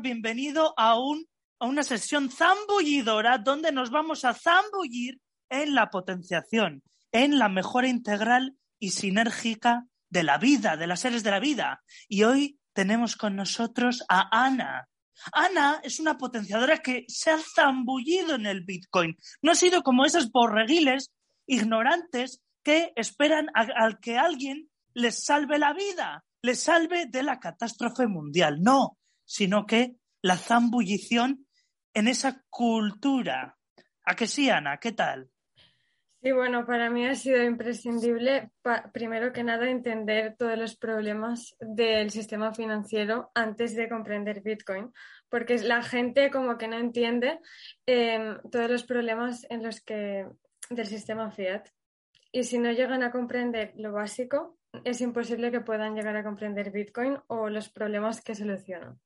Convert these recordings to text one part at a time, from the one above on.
Bienvenido a, un, a una sesión zambullidora donde nos vamos a zambullir en la potenciación, en la mejora integral y sinérgica de la vida, de las seres de la vida. Y hoy tenemos con nosotros a Ana. Ana es una potenciadora que se ha zambullido en el Bitcoin. No ha sido como esos borreguiles ignorantes que esperan a, que alguien les salve la vida, les salve de la catástrofe mundial. No, sino que la zambullición en esa cultura. ¿A qué sí, Ana? ¿Qué tal? Sí, bueno, para mí ha sido imprescindible, primero que nada, entender todos los problemas del sistema financiero antes de comprender Bitcoin, porque la gente como que no entiende em, todos los problemas en los que del sistema fiat. Y si no llegan a comprender lo básico, es imposible que puedan llegar a comprender Bitcoin o los problemas que solucionan.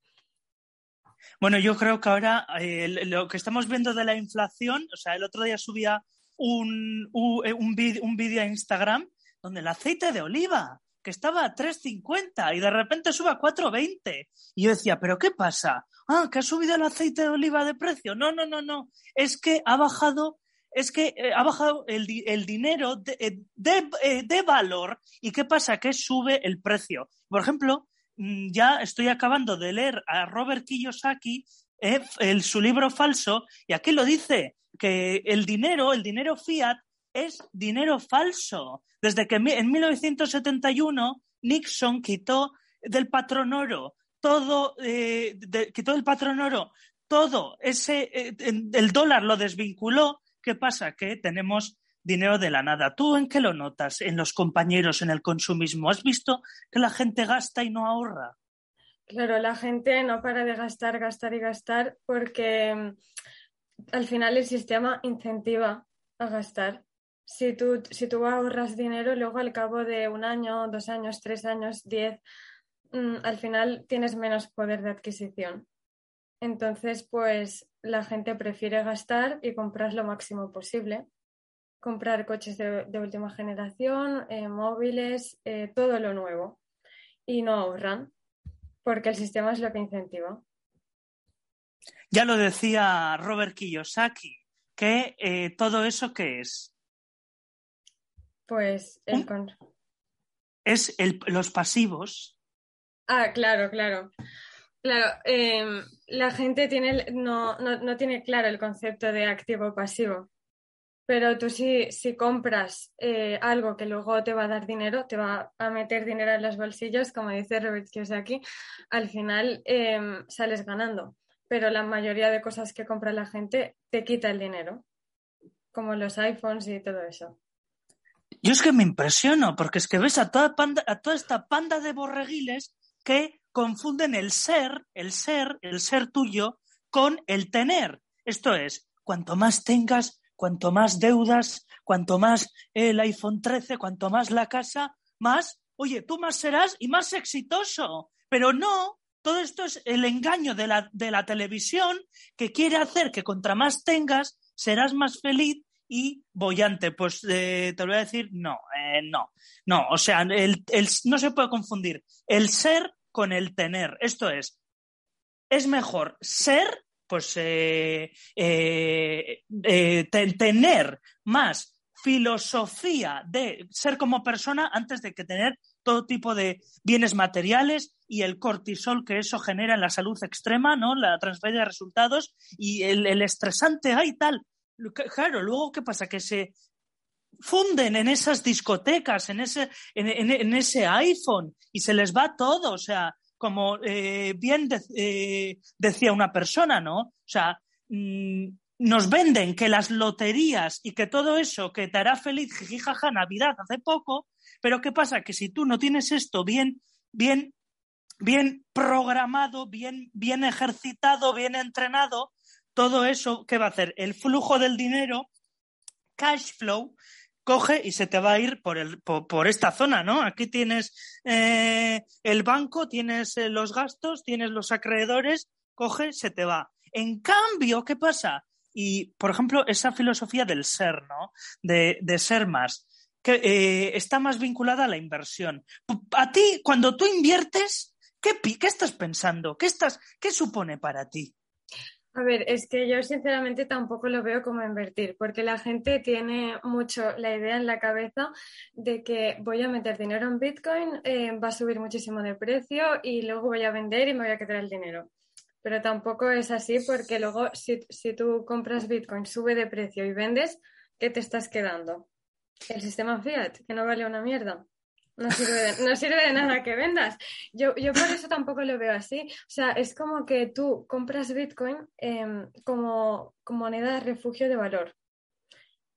Bueno, yo creo que ahora eh, lo que estamos viendo de la inflación, o sea, el otro día subía un, eh, un, vídeo a Instagram donde el aceite de oliva, que estaba a 3.50 y de repente sube a 4.20. Y yo decía, ¿pero qué pasa? Ah, que ha subido el aceite de oliva de precio. No, no, no, no. Es que ha bajado es que eh, ha bajado el, dinero de, de, valor y ¿qué pasa? Que sube el precio. Por ejemplo, ya estoy acabando de leer a Robert Kiyosaki eh, el, su libro falso y aquí lo dice que el dinero, el dinero fiat es dinero falso. Desde que en 1971 Nixon quitó del patrón oro todo, eh, quitó del patrón oro todo ese, eh, el dólar lo desvinculó. ¿Qué pasa? Que tenemos dinero de la nada. ¿Tú en qué lo notas? En los compañeros, en el consumismo. ¿Has visto que la gente gasta y no ahorra? Claro, la gente no para de gastar, gastar y gastar porque mm, al final el sistema incentiva a gastar. Si tú, si tú ahorras dinero, luego al cabo de un año, dos años, tres años, diez, mm, al final tienes menos poder de adquisición. Entonces, pues la gente prefiere gastar y comprar lo máximo posible comprar coches de, última generación, eh, móviles, eh, todo lo nuevo. Y no ahorran, porque el sistema es lo que incentiva. Ya lo decía Robert Kiyosaki, que eh, todo eso qué es. Pues es los pasivos. Ah, claro, claro. Claro, em, la gente tiene, no, no tiene claro el concepto de activo pasivo. Pero tú si, si compras eh, algo que luego te va a dar dinero, te va a meter dinero en los bolsillos, como dice Robert Kiyosaki, al final em, sales ganando. Pero la mayoría de cosas que compra la gente te quita el dinero, como los iPhones y todo eso. Yo es que me impresiono, porque es que ves a toda, a toda esta panda de borreguiles que confunden el ser, el ser, el ser tuyo, con el tener. Esto es, cuanto más tengas, cuanto más deudas, cuanto más el iPhone 13, cuanto más la casa, más, oye, tú más serás y más exitoso. Pero no, todo esto es el engaño de la, de la televisión que quiere hacer que contra más tengas, serás más feliz y bollante. Pues eh, te voy a decir, no, eh, no, no. O sea, el, no se puede confundir el ser con el tener. Esto es, es mejor ser pues eh, eh, eh, tener más filosofía de ser como persona antes de que tener todo tipo de bienes materiales y el cortisol que eso genera en la salud extrema, ¿no? La transferencia de resultados y el, estresante, ay, tal. Claro, luego, ¿qué pasa? Que se funden en esas discotecas, en ese, en ese iPhone y se les va todo. O sea, como eh, bien eh, decía una persona, ¿no? O sea, mm, nos venden que las loterías y que todo eso que te hará feliz, jijijaja, Navidad hace poco, pero ¿qué pasa? Que si tú no tienes esto bien, bien bien programado, bien, bien ejercitado, bien entrenado, todo eso, ¿qué va a hacer? El flujo del dinero, cash flow, coge y se te va a ir por, el, por, esta zona, ¿no? Aquí tienes eh, el banco, tienes eh, los gastos, tienes los acreedores, coge, se te va. En cambio, ¿qué pasa? Y, por ejemplo, esa filosofía del ser, ¿no? De, ser más, que eh, está más vinculada a la inversión. A ti, cuando tú inviertes, ¿qué, qué estás pensando? ¿Qué, estás, ¿Qué supone para ti? A ver, es que yo sinceramente tampoco lo veo como invertir, porque la gente tiene mucho la idea en la cabeza de que voy a meter dinero en Bitcoin, eh, va a subir muchísimo de precio y luego voy a vender y me voy a quedar el dinero. Pero tampoco es así porque luego si, si tú compras Bitcoin, sube de precio y vendes, ¿qué te estás quedando? El sistema fiat, que no vale una mierda. No sirve, de, nada que vendas. Yo, yo por eso tampoco lo veo así. O sea, es como que tú compras Bitcoin em, como, moneda de refugio de valor.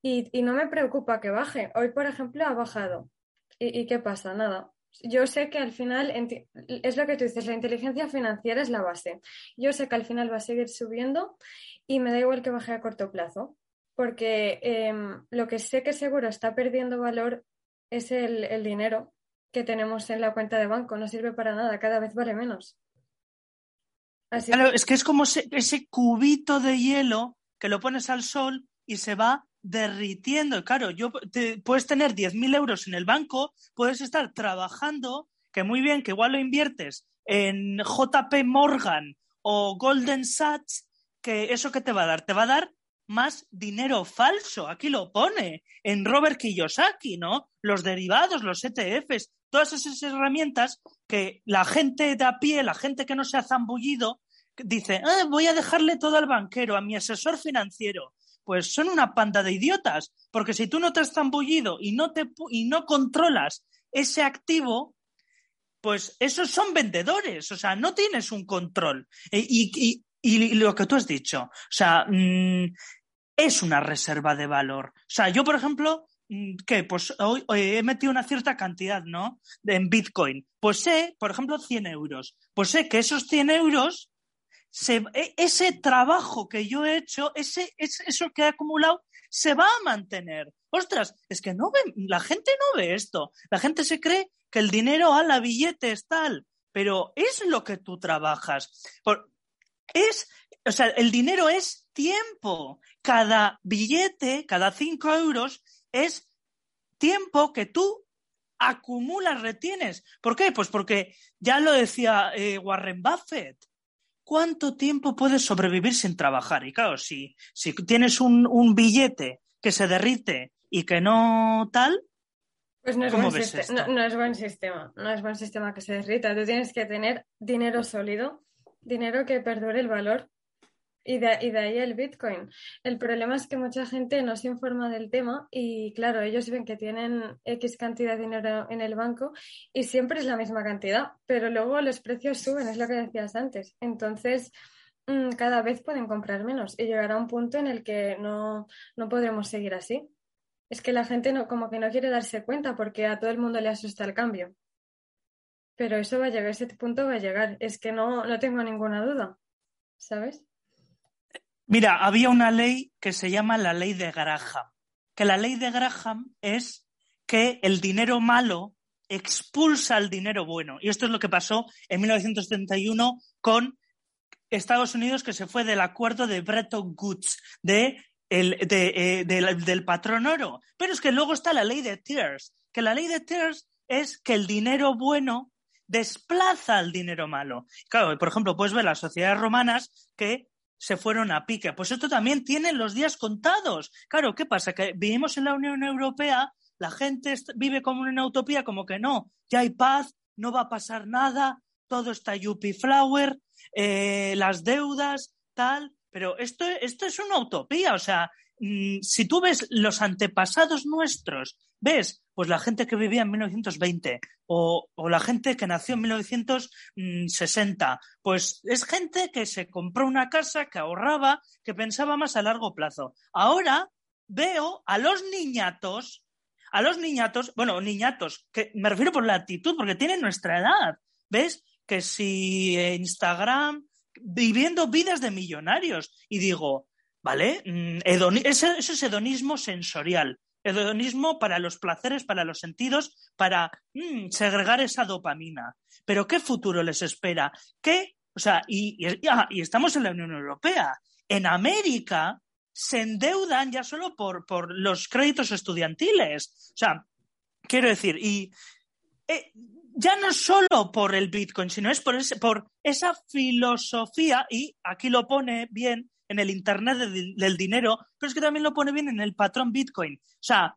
Y, no me preocupa que baje. Hoy, por ejemplo, ha bajado. ¿Y, qué pasa? Nada. Yo sé que al final, es lo que tú dices, la inteligencia financiera es la base. Yo sé que al final va a seguir subiendo y me da igual que baje a corto plazo, porque em, lo que sé que seguro está perdiendo valor es el, dinero que tenemos en la cuenta de banco. No sirve para nada, cada vez vale menos. claro, es que es como ese, cubito de hielo que lo pones al sol y se va derritiendo. Claro, yo puedes tener 10.000 euros en el banco, puedes estar trabajando, que muy bien, que igual lo inviertes en JP Morgan o Golden Sachs, que eso que te va a dar, te va a dar más dinero falso. Aquí lo pone en Robert Kiyosaki, ¿no? Los derivados, los ETFs, todas esas herramientas que la gente de a pie, la gente que no se ha zambullido, dice, ah, voy a dejarle todo al banquero, a mi asesor financiero. Pues son una panda de idiotas, porque si tú no te has zambullido y no, te, y no controlas ese activo, pues esos son vendedores, o sea, no tienes un control. E, y, y, lo que tú has dicho, o sea, mm, es una reserva de valor. O sea, yo, por ejemplo, mm, ¿qué? Pues hoy, he metido una cierta cantidad, ¿no? En Bitcoin. Pues sé, por ejemplo, 100 euros. Pues sé que esos 100 euros, e, ese trabajo que yo he hecho, ese, eso que he acumulado, se va a mantener. Ostras, es que no ve, la gente no ve esto. La gente se cree que el dinero a la billete es tal, pero es lo que tú trabajas. es, o sea, el dinero es tiempo. Cada billete, cada cinco euros, es tiempo que tú acumulas, retienes. ¿Por qué? Pues porque ya lo decía eh, Warren Buffett. ¿Cuánto tiempo puedes sobrevivir sin trabajar? Y claro, si, si tienes un, un billete que se derrite y que no tal, pues no es, buen no, no es buen sistema, no es buen sistema que se derrita. Tú tienes que tener dinero sólido, dinero que perdure el valor y de, ahí el Bitcoin. El problema es que mucha gente no se informa del tema y claro, ellos ven que tienen X cantidad de dinero en el banco y siempre es la misma cantidad, pero luego los precios suben, es lo que decías antes. Entonces, mm, cada vez pueden comprar menos y llegará un punto en el que no, no podremos seguir así. Es que la gente no, como que no quiere darse cuenta porque a todo el mundo le asusta el cambio. Pero eso va a llegar, ese punto va a llegar. Es que no, no tengo ninguna duda. ¿Sabes? Mira, había una ley que se llama la ley de Graham, que la ley de Graham es que el dinero malo expulsa el dinero bueno. Y esto es lo que pasó en 1931 con Estados Unidos, que se fue del acuerdo de Bretton Woods, de eh, del, patrón oro. Pero es que luego está la ley de Tears, que la ley de Tears es que el dinero bueno desplaza al dinero malo. Claro, por ejemplo, puedes ver las sociedades romanas que se fueron a pique. Pues esto también tiene los días contados. Claro, ¿qué pasa? Que vivimos en la Unión Europea, la gente vive como una utopía, como que no, ya hay paz, no va a pasar nada, todo está yuppie flower, eh, las deudas, tal. Pero esto, esto es una utopía, o sea, mm, si tú ves los antepasados nuestros, ves pues la gente que vivía en 1920 o, la gente que nació en 1960, pues es gente que se compró una casa, que ahorraba, que pensaba más a largo plazo. Ahora veo a los niñatos, a los niñatos, bueno, niñatos, que me refiero por la actitud, porque tienen nuestra edad, ¿ves? que si Instagram, viviendo vidas de millonarios. Y digo, ¿vale? Mm, eso es hedonismo sensorial. Hedonismo para los placeres, para los sentidos, para mm, segregar esa dopamina. Pero ¿qué futuro les espera? ¿Qué? O sea, y, y, estamos en la Unión Europea. En América se endeudan ya solo por, por los créditos estudiantiles. O sea, quiero decir, y eh, ya no solo por el Bitcoin, sino es por, ese, por esa filosofía, y aquí lo pone bien en el Internet del, dinero, pero es que también lo pone bien en el patrón Bitcoin. O sea,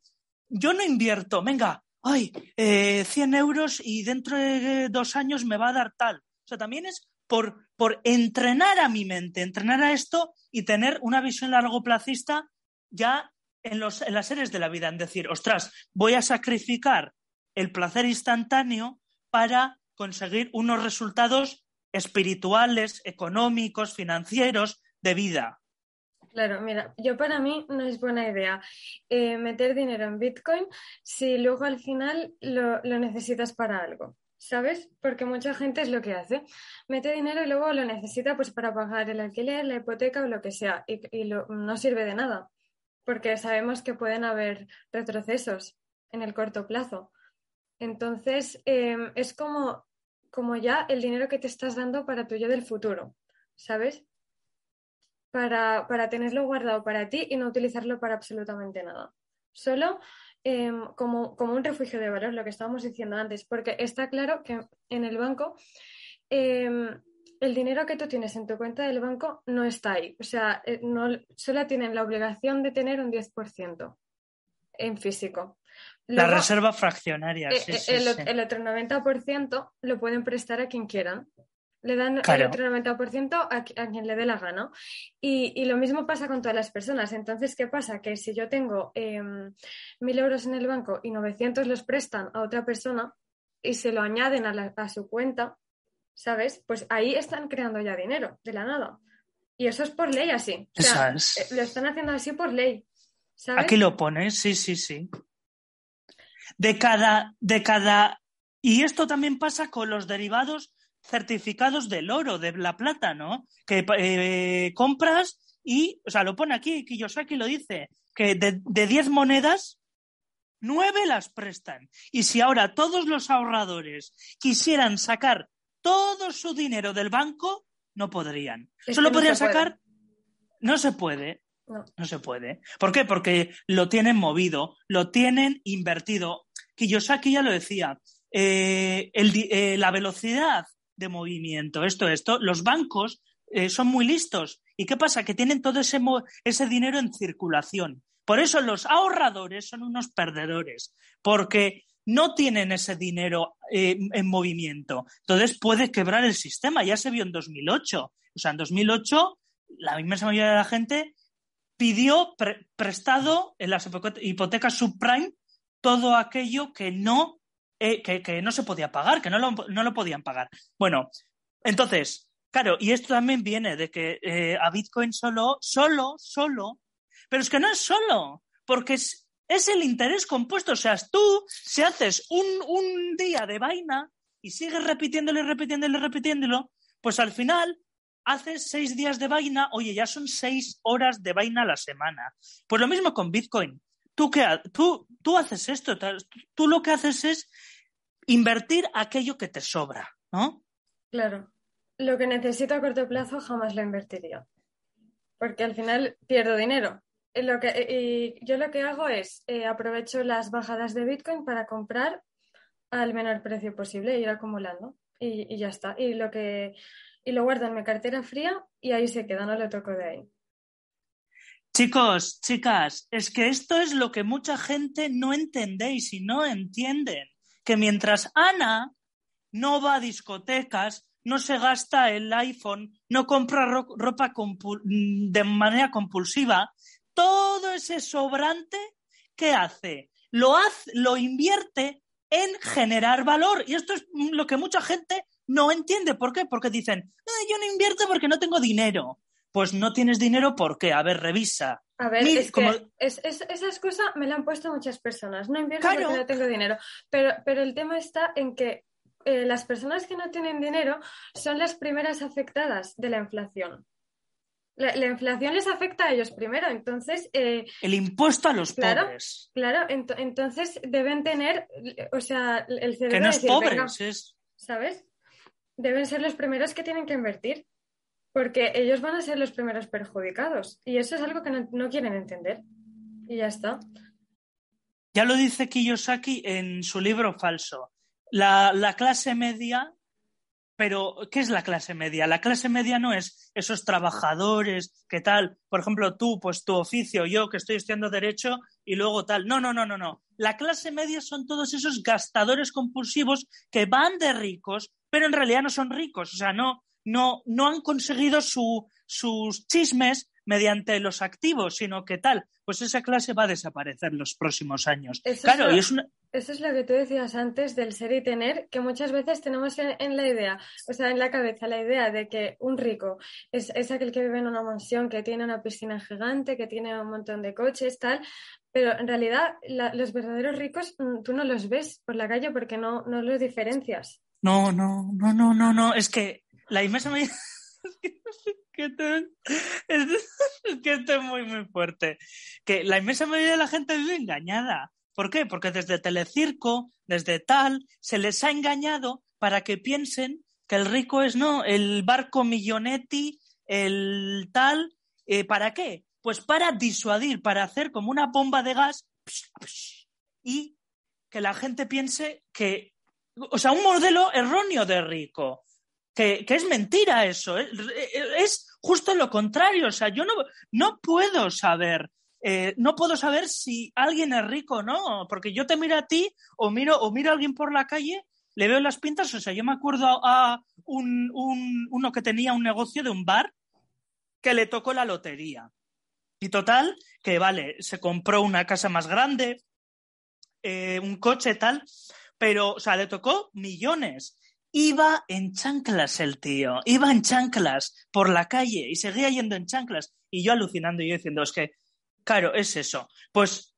yo no invierto, venga, ay, 100 eh, euros y dentro de dos años me va a dar tal. O sea, también es por, por entrenar a mi mente, entrenar a esto y tener una visión largo placista ya en, los, en las series de la vida, en decir, ostras, voy a sacrificar el placer instantáneo para conseguir unos resultados espirituales, económicos, financieros, de vida. Claro, mira, yo para mí no es buena idea eh, meter dinero en Bitcoin si luego al final lo, necesitas para algo. ¿Sabes? Porque mucha gente es lo que hace. Mete dinero y luego lo necesita pues para pagar el alquiler, la hipoteca o lo que sea. Y, no sirve de nada. Porque sabemos que pueden haber retrocesos en el corto plazo. Entonces, em, es como, como ya el dinero que te estás dando para tu yo del futuro. ¿Sabes? para, para tenerlo guardado para ti y no utilizarlo para absolutamente nada. Solo em, como, como, un refugio de valor, lo que estábamos diciendo antes, porque está claro que en el banco em, el dinero que tú tienes en tu cuenta del banco no está ahí. O sea, eh, no, solo tienen la obligación de tener un 10% en físico. La reserva fraccionaria. Eh, eh, el, el, otro 90% lo pueden prestar a quien quieran. Le dan el otro 90% a, a, quien le dé la gana. Y, lo mismo pasa con todas las personas. Entonces, ¿qué pasa? Que si yo tengo em, mil euros en el banco y 900 los prestan a otra persona y se lo añaden a, su cuenta, ¿sabes? Pues ahí están creando ya dinero, de la nada. Y eso es por ley así. O sea, eh, Lo están haciendo así por ley. Aquí lo pones, sí, sí, sí. De cada, de cada. Y esto también pasa con los derivados certificados del oro, de la plata, ¿no? Que eh, compras y, o sea, lo pone aquí, Kiyosaki lo dice, que de 10 monedas, 9 las prestan. Y si ahora todos los ahorradores quisieran sacar todo su dinero del banco, no podrían. Solo podrían sacar. No se puede. No. se puede. ¿Por qué? Porque lo tienen movido, lo tienen invertido. Kiyosaki ya lo decía. Eh, eh, la velocidad de movimiento, esto, esto, los bancos eh, son muy listos. ¿Y qué pasa? Que tienen todo ese, ese dinero en circulación. Por eso los ahorradores son unos perdedores, porque no tienen ese dinero en movimiento. Entonces puede quebrar el sistema. Ya se vio en 2008. O sea, en 2008 la inmensa mayoría de la gente pidió prestado en las hipotecas subprime todo aquello que no eh, que, no se podía pagar, que no lo, no lo, podían pagar. Bueno, entonces, claro, y esto también viene de que eh, a Bitcoin solo, solo, solo, pero es que no es solo, porque es, es el interés compuesto. O sea, tú, si haces un, un día de vaina y sigues repitiéndolo y repitiéndolo y repitiéndolo, pues al final haces seis días de vaina, oye, ya son seis horas de vaina a la semana. Pues lo mismo con Bitcoin. Tú, qué, tú, tú haces esto, tú lo que haces es invertir aquello que te sobra, ¿no? Claro. Lo que necesito a corto plazo jamás lo invertiría. Porque al final pierdo dinero. Lo que, y yo lo que hago es eh, aprovecho las bajadas de Bitcoin para comprar al menor precio posible e ir acumulando. Y, ya está. Y lo que y lo guardo en mi cartera fría y ahí se queda, no lo toco de ahí. Chicos, chicas, es que esto es lo que mucha gente no entendéis y no entienden que mientras Ana no va a discotecas, no se gasta el iPhone, no compra ropa de manera compulsiva, todo ese sobrante, ¿qué hace? Lo, hace, lo invierte en generar valor. Y esto es lo que mucha gente no entiende. ¿Por qué? Porque dicen, yo no invierto porque no tengo dinero. Pues no tienes dinero, ¿por qué? A ver, revisa. A ver, es que esa excusa me la han puesto muchas personas. No invierto porque no tengo dinero. Pero, pero el tema está en que eh, las personas que no tienen dinero son las primeras afectadas de la inflación. La, inflación les afecta a ellos primero, entonces... Eh, el impuesto a los claro, pobres. Claro, entonces deben tener, o sea, el cerebro... Que no es pobres, es... ¿Sabes? Deben ser los primeros que tienen que invertir, porque ellos van a ser los primeros perjudicados. Y eso es algo que no, quieren entender. Y ya está. Ya lo dice Kiyosaki en su libro Falso. La, la, clase media pero, ¿qué es la clase media? La clase media no es esos trabajadores, ¿qué tal? Por ejemplo, tú, pues tu oficio, yo que estoy estudiando derecho y luego tal. No, no, no, no, no. La clase media son todos esos gastadores compulsivos que van de ricos, pero en realidad no son ricos. O sea, no, no, no han conseguido su, sus chismes mediante los activos, sino que tal, pues esa clase va a desaparecer en los próximos años. claro, y es una... Eso es lo que tú decías antes del ser y tener, que muchas veces tenemos en, la idea, o sea, en la cabeza, la idea de que un rico es, aquel que vive en una mansión, que tiene una piscina gigante, que tiene un montón de coches, tal, pero en realidad los verdaderos ricos mm, tú no los ves por la calle porque no, no los diferencias. No, no, no, no, no, no, es que la inmensa mayoría... que es que es muy, muy fuerte. Que la inmensa mayoría de la gente vive engañada. ¿Por qué? Porque desde Telecirco, desde tal, se les ha engañado para que piensen que el rico es, no, el barco Millonetti, el tal. Eh, ¿Para qué? Pues para disuadir, para hacer como una bomba de gas y que la gente piense que, o sea, un modelo erróneo de rico que, es mentira eso, ¿eh? es, justo lo contrario, o sea, yo no, no puedo saber, eh, no puedo saber si alguien es rico o no, porque yo te miro a ti o miro, o miro a alguien por la calle, le veo las pintas, o sea, yo me acuerdo a un, uno que tenía un negocio de un bar que le tocó la lotería. Y total, que vale, se compró una casa más grande, eh, un coche tal, pero, o sea, le tocó millones. Iba en chanclas el tío, iba en chanclas por la calle y seguía yendo en chanclas. Y yo alucinando y yo diciendo, es que, claro, es eso. Pues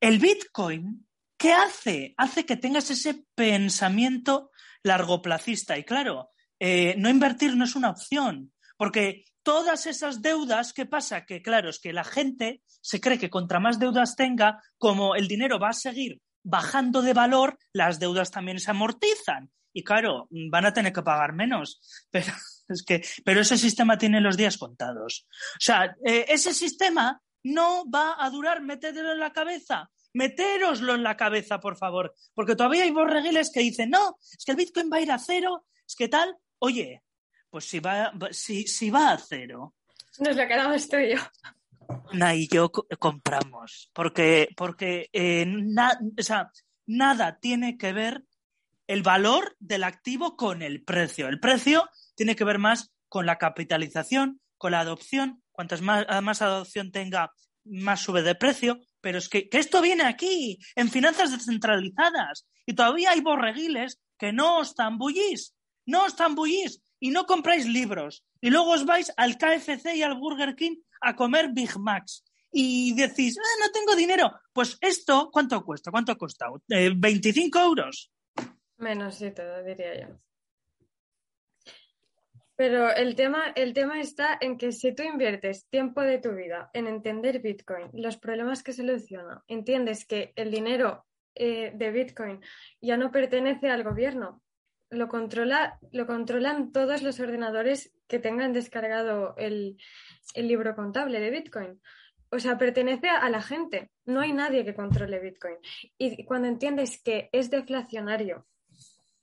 el Bitcoin, ¿qué hace? Hace que tengas ese pensamiento largoplacista. Y claro, eh, no invertir no es una opción, porque todas esas deudas, ¿qué pasa? Que claro, es que la gente se cree que contra más deudas tenga, como el dinero va a seguir bajando de valor, las deudas también se amortizan y claro, van a tener que pagar menos. Pero, es que, pero ese sistema tiene los días contados. O sea, eh, ese sistema no va a durar, métetelo en la cabeza. Metéroslo en la cabeza, por favor. Porque todavía hay borreguiles que dicen, no, es que el Bitcoin va a ir a cero, es que tal. Oye, pues si va, si, si va a cero. Nos lo quedamos tú yo. Na y yo compramos. Porque, porque eh, o sea, nada tiene que ver el valor del activo con el precio. El precio tiene que ver más con la capitalización, con la adopción. Cuantas más, más adopción tenga, más sube de precio. Pero es que, esto viene aquí, en finanzas descentralizadas. Y todavía hay borreguiles que no os tambullís, no os tambullís y no compráis libros. Y luego os vais al KFC y al Burger King a comer Big Macs. Y decís, ah, no tengo dinero. Pues esto, ¿cuánto cuesta? ¿Cuánto ha costado? ¿25 eh, euros? Menos sí, todo, diría yo. Pero el tema, el tema está en que si tú inviertes tiempo de tu vida en entender Bitcoin, los problemas que soluciona, entiendes que el dinero eh, de Bitcoin ya no pertenece al gobierno, lo, controla, lo controlan todos los ordenadores que tengan descargado el, el libro contable de Bitcoin. O sea, pertenece a la gente. No hay nadie que controle Bitcoin. Y cuando entiendes que es deflacionario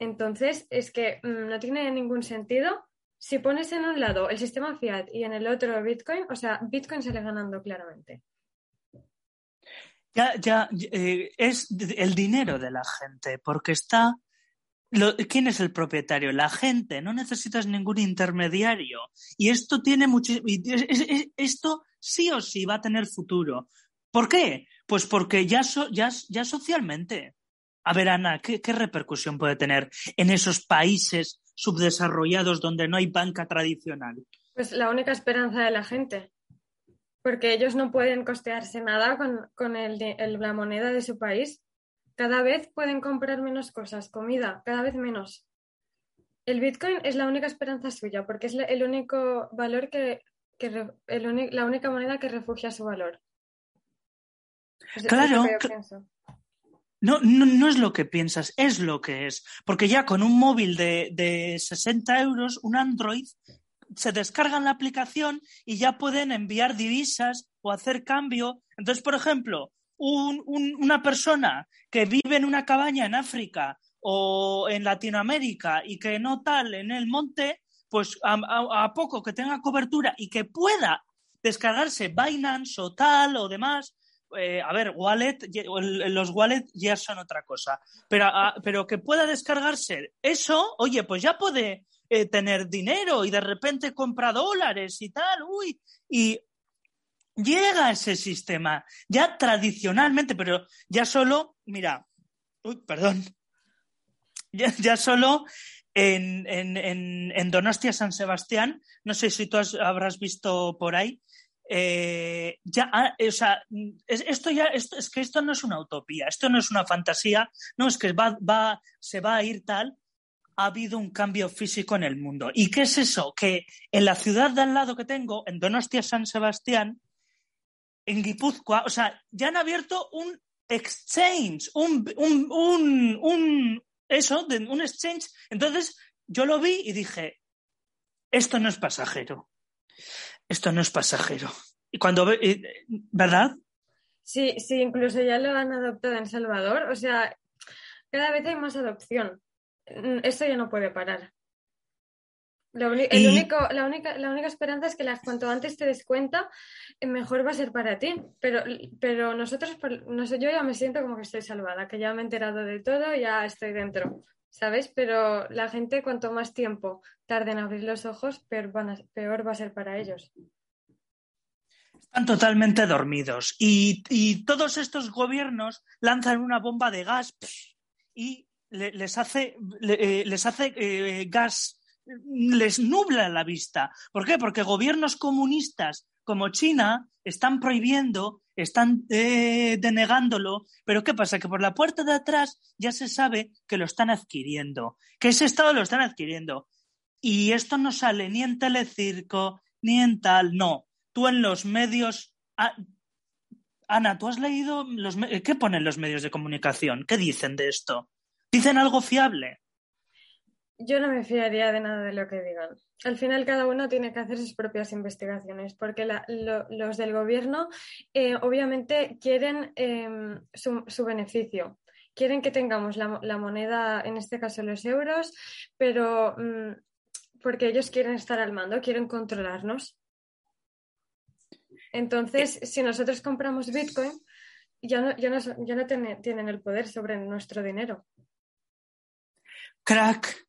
entonces, es que mm, no tiene ningún sentido. Si pones en un lado el sistema fiat y en el otro Bitcoin, o sea, Bitcoin sale ganando claramente. Ya, ya, eh, es el dinero de la gente, porque está. ¿Quién es el propietario? La gente, no necesitas ningún intermediario. Y esto tiene mucho. Esto sí o sí va a tener futuro. ¿Por qué? Pues porque ya, ya, ya socialmente a ver, Ana, ¿qué, repercusión puede tener en esos países subdesarrollados donde no hay banca tradicional? Pues la única esperanza de la gente, porque ellos no pueden costearse nada con, la moneda de su país. Cada vez pueden comprar menos cosas, comida, cada vez menos. El Bitcoin es la única esperanza suya, porque es el único valor que, la única moneda que refugia su valor. claro. no, no, es lo que piensas, es lo que es. Porque ya con un móvil de, de 60 euros, un Android, se descargan la aplicación y ya pueden enviar divisas o hacer cambio. Entonces, por ejemplo, una persona que vive en una cabaña en África o en Latinoamérica y que no tal en el monte, pues a, poco que tenga cobertura y que pueda descargarse Binance o tal o demás, eh, a ver, wallet, los wallets ya son otra cosa, pero, pero que pueda descargarse eso, oye, pues ya puede eh, tener dinero y de repente compra dólares y tal, uy, y llega ese sistema, ya tradicionalmente, pero ya solo, mira, uy, perdón, ya, solo en, en, Donostia San Sebastián, no sé si tú habrás visto por ahí, eh, ya, ah, o sea, esto ya, esto, es que esto no es una utopía, esto no es una fantasía, no es que va, va, se va a ir tal, ha habido un cambio físico en el mundo. ¿Y qué es eso? Que en la ciudad de al lado que tengo, en Donostia San Sebastián, en Guipúzcoa, o sea, ya han abierto un exchange, un, un, un, eso, de un exchange. Entonces yo lo vi y dije, esto no es pasajero, esto no es pasajero. Y cuando, ¿verdad? Sí, sí, incluso ya lo han adoptado en Salvador. O sea, cada vez hay más adopción. Esto ya no puede parar. El único, la, única, la única esperanza es que las, cuanto antes te des cuenta, eh, mejor va a ser para ti. Pero, pero nosotros, no sé, yo ya me siento como que estoy salvada, que ya me he enterado de todo, ya estoy dentro, ¿sabes? Pero la gente, cuanto más tiempo tarde en abrir los ojos, peor, peor va a ser para ellos. Están totalmente dormidos y, y todos estos gobiernos lanzan una bomba de gas y les hace, eh, les hace eh, gas, les nubla la vista. ¿Por qué? Porque gobiernos comunistas como China están prohibiendo, están eh, denegándolo, pero ¿qué pasa? Que por la puerta de atrás ya se sabe que lo están adquiriendo, que ese Estado lo están adquiriendo. Y esto no sale ni en Telecirco, ni en tal, no. Tú en los medios... Ah, Ana, ¿tú has leído los, qué ponen los medios de comunicación? ¿Qué dicen de esto? ¿Dicen algo fiable? Yo no me fiaría de nada de lo que digan. Al final cada uno tiene que hacer sus propias investigaciones, porque los del gobierno eh, obviamente quieren em, su, beneficio. Quieren que tengamos la, moneda, en este caso los euros, pero mm, porque ellos quieren estar al mando, quieren controlarnos. Entonces, si nosotros compramos Bitcoin, ya no, ya no, tienen el poder sobre nuestro dinero crack,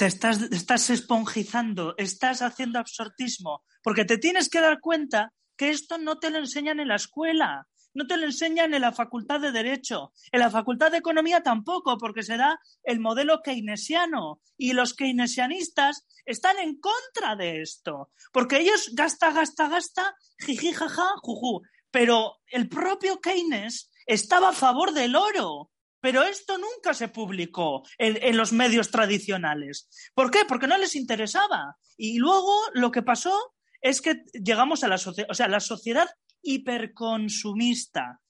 te estás, estás esponjizando, estás haciendo absortismo, porque te tienes que dar cuenta que esto no te lo enseñan en la escuela, no te lo enseñan en la facultad de Derecho, en la facultad de Economía tampoco, porque será el modelo keynesiano. Y los keynesianistas están en contra de esto, porque ellos gasta, gasta, gasta, jiji, jaja, juju. Pero el propio Keynes estaba a favor del oro. Pero esto nunca se publicó en, los medios tradicionales. ¿Por qué? Porque no les interesaba. Y luego lo que pasó es que llegamos a la sociedad, o sea, la sociedad hiperconsumista,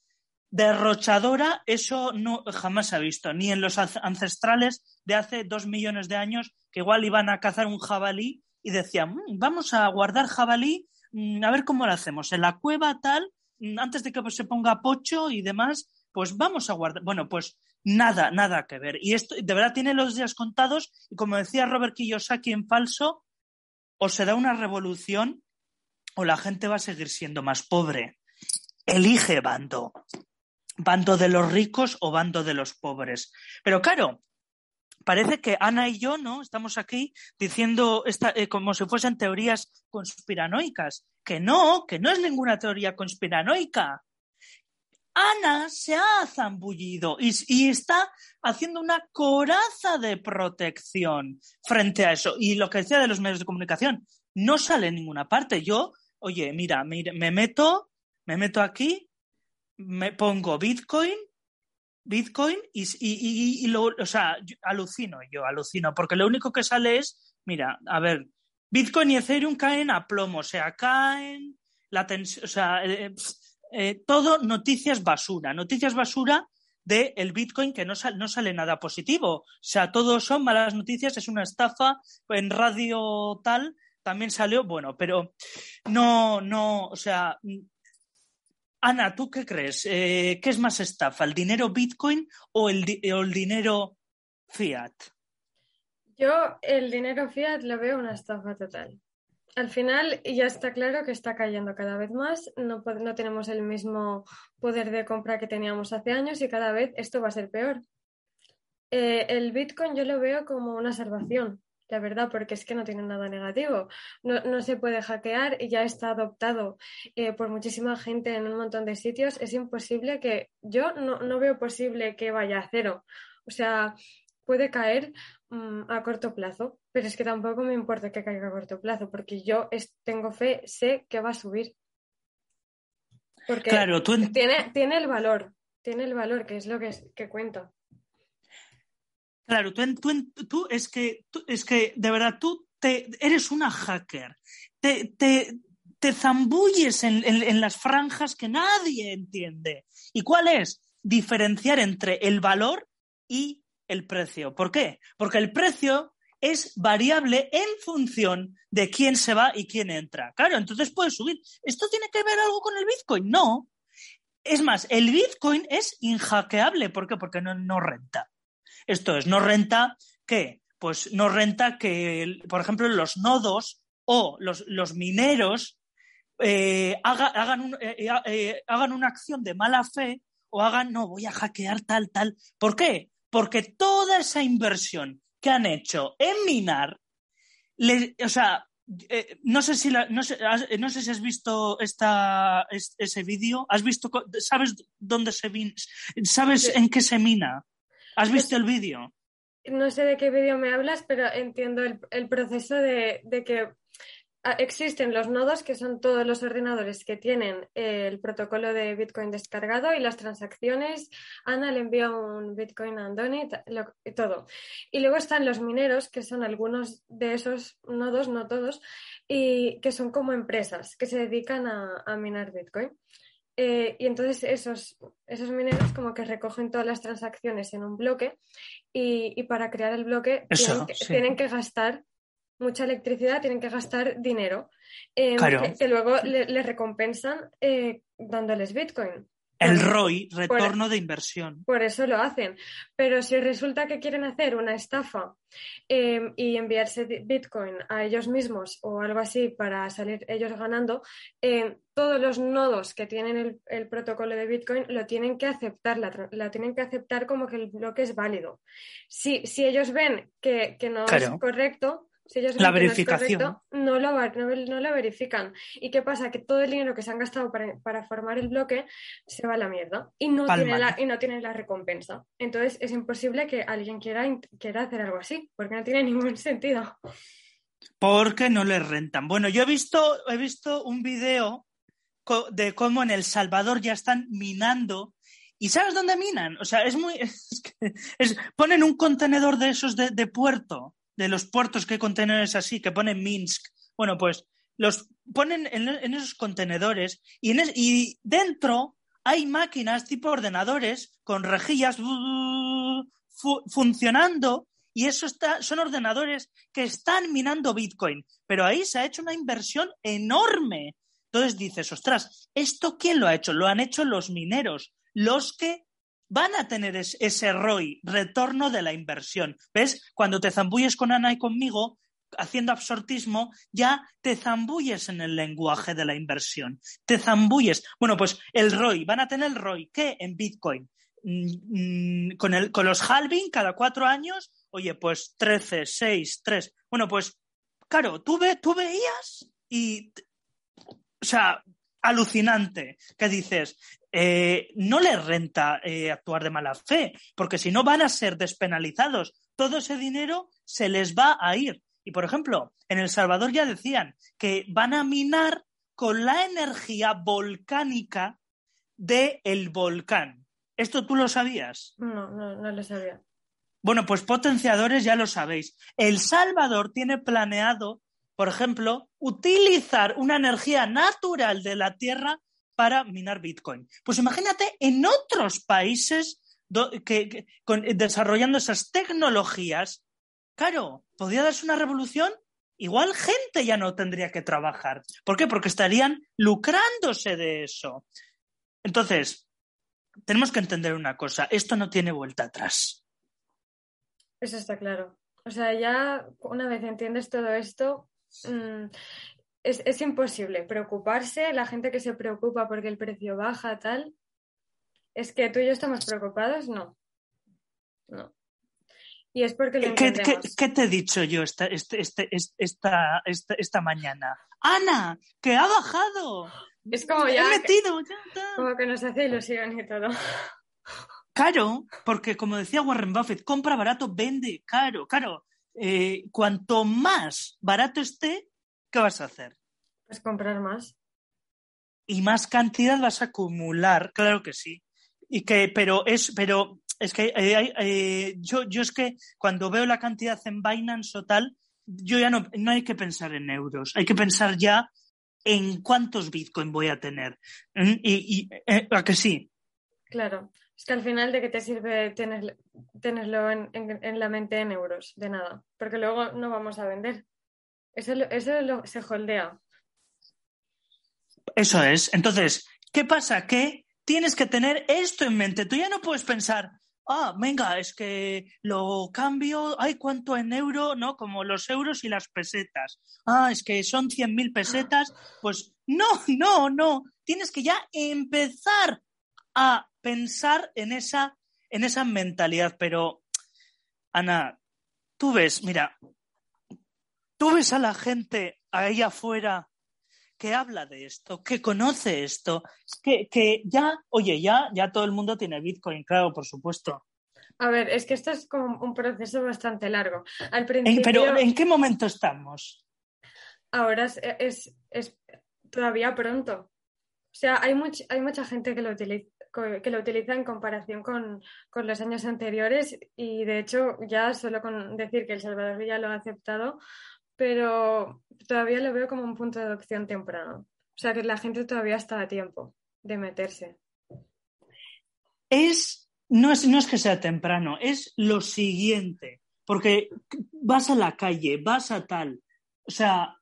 derrochadora, eso no jamás se ha visto, ni en los ancestrales de hace dos millones de años, que igual iban a cazar un jabalí y decían, mm, vamos a guardar jabalí, mm, a ver cómo lo hacemos, en la cueva tal, mm, antes de que se ponga pocho y demás, pues vamos a guardar. Bueno, pues nada, nada que ver. Y esto de verdad tiene los días contados y como decía Robert Kiyosaki en falso, o se da una revolución o la gente va a seguir siendo más pobre. Elige bando. Bando de los ricos o bando de los pobres. Pero claro, parece que Ana y yo, ¿no? Estamos aquí diciendo esta, eh, como si fuesen teorías conspiranoicas. Que no, que no es ninguna teoría conspiranoica. Ana se ha zambullido y, está haciendo una coraza de protección frente a eso. Y lo que decía de los medios de comunicación, no sale en ninguna parte. Yo, oye, mira, me meto, me meto aquí, me pongo Bitcoin Bitcoin y, y, o sea, alucino, yo alucino, porque lo único que sale es, mira, a ver, Bitcoin y Ethereum caen a plomo, o sea, caen, la tensión, o sea, eh, eh, todo noticias basura, noticias basura del el Bitcoin que no, no sale nada positivo. O sea, todo son malas noticias, es una estafa. En radio tal también salió, bueno, pero no, no, o sea, Ana, ¿tú qué crees? Eh, ¿Qué es más estafa, el dinero Bitcoin o el, o el dinero fiat? Yo el dinero fiat lo veo una estafa total. Al final ya está claro que está cayendo cada vez más, no, no tenemos el mismo poder de compra que teníamos hace años y cada vez esto va a ser peor. Eh, el Bitcoin yo lo veo como una salvación, la verdad, porque es que no tiene nada negativo. No, no se puede hackear y ya está adoptado eh, por muchísima gente en un montón de sitios. Es imposible que yo no, no veo posible que vaya a cero. O sea, puede caer mm, a corto plazo, pero es que tampoco me importa que caiga a corto plazo, porque yo tengo fe, sé que va a subir. Porque claro, tiene, tiene el valor, tiene el valor, que es lo que, que cuenta. Claro, tú, tú, es, que, es que de verdad tú te, eres una hacker, te, te, zambulles en, en las franjas que nadie entiende. ¿Y cuál es? Diferenciar entre el valor y el precio. ¿Por qué? Porque el precio es variable en función de quién se va y quién entra. Claro, entonces puede subir. ¿Esto tiene que ver algo con el Bitcoin? No. Es más, el Bitcoin es inhackeable. ¿Por qué? Porque no, renta. Esto es, no renta ¿qué? Pues no renta que, por ejemplo, los nodos o los, mineros eh, hagan, eh, eh, hagan una acción de mala fe o hagan, no, voy a hackear tal, tal. ¿Por qué? porque toda esa inversión que han hecho en minar, o sea, eh, no, sé si no, sé, no, sé, si has visto esta, ese vídeo, has visto, sabes dónde se sabes en qué se mina, has visto el vídeo. No sé de qué vídeo me hablas, pero entiendo el, proceso de, de que existen los nodos, que son todos los ordenadores que tienen el protocolo de Bitcoin descargado y las transacciones. Ana le envía un Bitcoin a Andoni y todo. Y luego están los mineros, que son algunos de esos nodos, no todos, y que son como empresas que se dedican a, minar Bitcoin. Eh, y entonces esos, esos mineros como que recogen todas las transacciones en un bloque y, para crear el bloque tienen que gastar mucha electricidad, tienen que gastar dinero, em, que, luego les recompensan eh, dándoles Bitcoin. El ROI, retorno de inversión. Por eso lo hacen. Pero si resulta que quieren hacer una estafa em, y enviarse Bitcoin a ellos mismos o algo así para salir ellos ganando, em, todos los nodos que tienen el, protocolo de Bitcoin lo tienen que aceptar, la, tienen que aceptar como que el bloque es válido. Si, si ellos ven que, no es correcto, si ellos la verificación. No, lo, no, verifican. ¿Y qué pasa? Que todo el dinero que se han gastado para, formar el bloque se va a la mierda y no, tiene la, y no tiene la recompensa. Entonces es imposible que alguien quiera, quiera hacer algo así, porque no tiene ningún sentido. Porque no le rentan. Bueno, yo he visto, he visto un video de cómo en El Salvador ya están minando ¿Y sabes dónde minan? O sea, es muy. Es ponen un contenedor de esos de, puerto de los puertos que hay contenedores así, que ponen Minsk. Bueno, pues los ponen en, esos contenedores y, en y dentro hay máquinas tipo ordenadores con rejillas funcionando y eso está, son ordenadores que están minando Bitcoin. Pero ahí se ha hecho una inversión enorme. Entonces dices, ostras, ¿esto quién lo ha hecho? Lo han hecho los mineros, los que van a tener ese ROI, retorno de la inversión. ¿Ves? Cuando te zambulles con Ana y conmigo, haciendo absortismo, ya te zambulles en el lenguaje de la inversión. Te zambulles. Bueno, pues el ROI, van a tener el ROI. ¿Qué? En Bitcoin. Mm, mm, con, el, con los halving cada cuatro años, oye, pues 13, 6, 3. Bueno, pues claro, tú, ve, tú veías y, o sea, alucinante que dices, eh, no les renta eh, actuar de mala fe, porque si no van a ser despenalizados. Todo ese dinero se les va a ir. Y, por ejemplo, en El Salvador ya decían que van a minar con la energía volcánica del volcán. ¿Esto tú lo sabías? No, no, no lo sabía. Bueno, pues potenciadores ya lo sabéis. El Salvador tiene planeado, por ejemplo, utilizar una energía natural de la Tierra para minar Bitcoin. Pues imagínate en otros países que, desarrollando esas tecnologías, claro, podría darse una revolución, igual gente ya no tendría que trabajar. ¿Por qué? Porque estarían lucrándose de eso. Entonces, tenemos que entender una cosa, esto no tiene vuelta atrás. Eso está claro. O sea, ya una vez entiendes todo esto, mm, es, es, imposible preocuparse. La gente que se preocupa porque el precio baja, tal, es que tú y yo estamos preocupados, no. No. Y es porque lo ¿Qué, ¿qué, te he dicho yo esta, este, este, esta, esta, esta, mañana? ¡Ana! ¡Que ha bajado! Es como ya. He metido, Como que nos hace ilusión y todo. Caro, porque como decía Warren Buffett, compra barato, vende caro. Caro, eh, cuanto más barato esté, ¿qué vas a hacer? Pues comprar más. Y más cantidad vas a acumular, claro que sí. Y que, pero es, pero es que eh, eh, yo, yo es que cuando veo la cantidad en Binance o tal, yo ya no, no hay que pensar en euros, hay que pensar ya en cuántos Bitcoin voy a tener. ¿Mm? Y, ¿A que sí? Claro. Es que al final, ¿de qué te sirve tenerlo en, la mente en euros? De nada. Porque luego no vamos a vender. Eso, eso se holdea. Eso es. Entonces, ¿qué pasa? Que tienes que tener esto en mente. Tú ya no puedes pensar, ah, venga, es que lo cambio, ay, ¿cuánto en euro? ¿No? Como los euros y las pesetas. Ah, es que son 100.000 pesetas. Pues no, no, no. Tienes que ya empezar a pensar en esa, en esa mentalidad. Pero, Ana, tú ves, mira, tú ves a la gente ahí afuera que habla de esto, que conoce esto, que, que ya, oye, ya, ya todo el mundo tiene Bitcoin, claro, por supuesto. A ver, es que esto es como un proceso bastante largo. Al principio... Pero ¿en qué momento estamos? Ahora es, es, todavía pronto. O sea, hay, hay mucha gente que lo utiliza, que lo utiliza en comparación con, los años anteriores y de hecho ya solo con decir que El Salvador ya lo ha aceptado, pero todavía lo veo como un punto de adopción temprano. O sea que la gente todavía está a tiempo de meterse. Es, no es, no es que sea temprano, es lo siguiente, porque vas a la calle, vas a tal. O sea,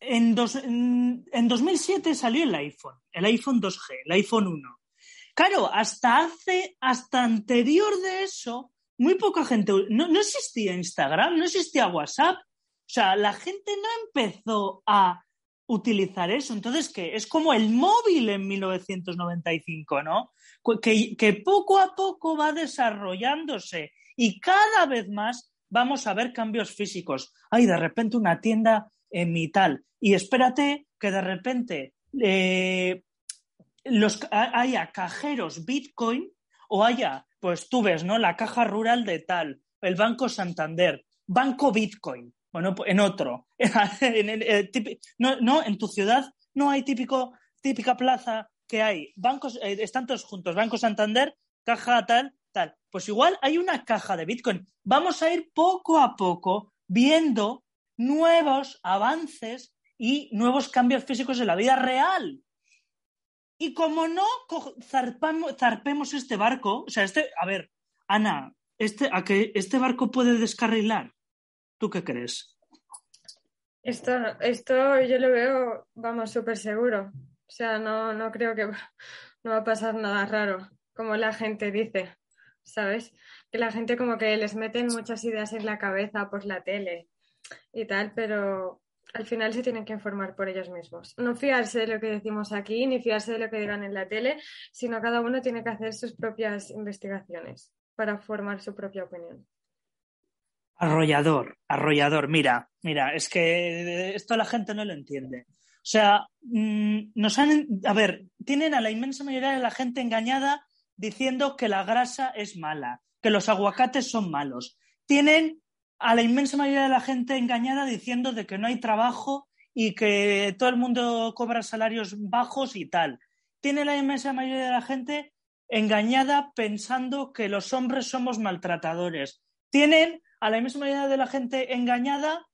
en, dos, en, en 2007 salió el iPhone, el iPhone 2G, el iPhone 1. Claro, hasta hace, hasta anterior de eso, muy poca gente, no, no existía Instagram, no existía WhatsApp. O sea, la gente no empezó a utilizar eso. Entonces, ¿qué? Es como el móvil en 1995, ¿no? Que, que, poco a poco va desarrollándose y cada vez más vamos a ver cambios físicos. Hay de repente una tienda en mi tal y espérate que de repente eh, los, haya cajeros Bitcoin o haya, pues tú ves, ¿no? La caja rural de tal, el Banco Santander, Banco Bitcoin, bueno, en otro. en no, no, en tu ciudad no hay típico, típica plaza que hay bancos, eh, están todos juntos, Banco Santander, caja tal, tal. Pues igual hay una caja de Bitcoin. Vamos a ir poco a poco viendo nuevos avances y nuevos cambios físicos en la vida real. Y como no zarpemos este barco, o sea, este, a ver, Ana, este, ¿a que este barco puede descarrilar? ¿Tú qué crees? Esto, esto yo lo veo, vamos, súper seguro. O sea, no, no creo que no va a pasar nada raro, como la gente dice, ¿sabes? Que la gente como que les meten muchas ideas en la cabeza por la tele y tal, pero al final se tienen que informar por ellos mismos. No fiarse de lo que decimos aquí, ni fiarse de lo que digan en la tele, sino cada uno tiene que hacer sus propias investigaciones para formar su propia opinión. Arrollador, arrollador. Mira, mira, es que esto la gente no lo entiende. O sea, mm, nos han, a ver, tienen a la inmensa mayoría de la gente engañada diciendo que la grasa es mala, que los aguacates son malos. Tienen a la inmensa mayoría de la gente engañada diciendo de que no hay trabajo y que todo el mundo cobra salarios bajos y tal. Tiene la inmensa mayoría de la gente engañada pensando que los hombres somos maltratadores. Tienen a la misma idea de la gente engañada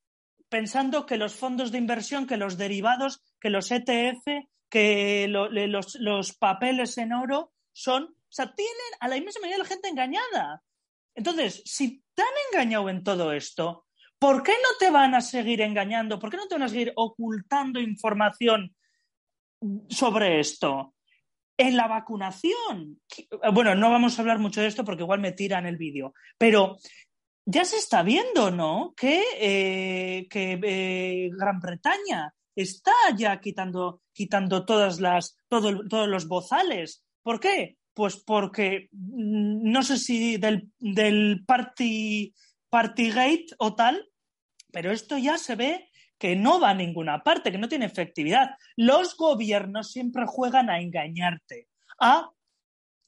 pensando que los fondos de inversión, que los derivados, que los ETF, que los, los, papeles en oro son, o sea, tienen a la misma medida la gente engañada. Entonces, si te han engañado en todo esto, ¿por qué no te van a seguir engañando? ¿Por qué no te van a seguir ocultando información sobre esto? En la vacunación, bueno, no vamos a hablar mucho de esto porque igual me tiran el vídeo, pero ya se está viendo, ¿no? Que, eh, eh, Gran Bretaña está ya quitando, quitando todas las, todos los bozales. ¿Por qué? Pues porque mm, no sé si del, del party, Partygate o tal, pero esto ya se ve que no va a ninguna parte, que no tiene efectividad. Los gobiernos siempre juegan a engañarte, a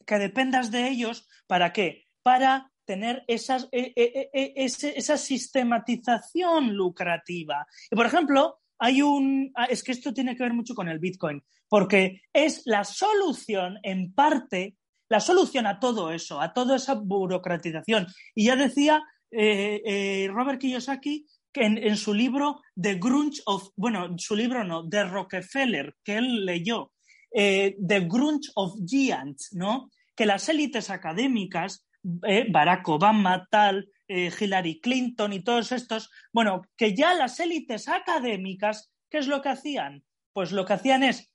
que dependas de ellos, ¿para qué? Para tener esas, e, e, e, esa sistematización lucrativa. Y, por ejemplo, hay un... Ah, es que esto tiene que ver mucho con el Bitcoin, porque es la solución, en parte, la solución a todo eso, a toda esa burocratización. Y ya decía eh, eh, Robert Kiyosaki que en, su libro The Grunge of, bueno, su libro no, de Rockefeller, que él leyó, eh, The Grunge of Giants, ¿no? Que las élites académicas, Barack Obama, tal, Hillary Clinton y todos estos, bueno, que ya las élites académicas, ¿qué es lo que hacían? Pues lo que hacían es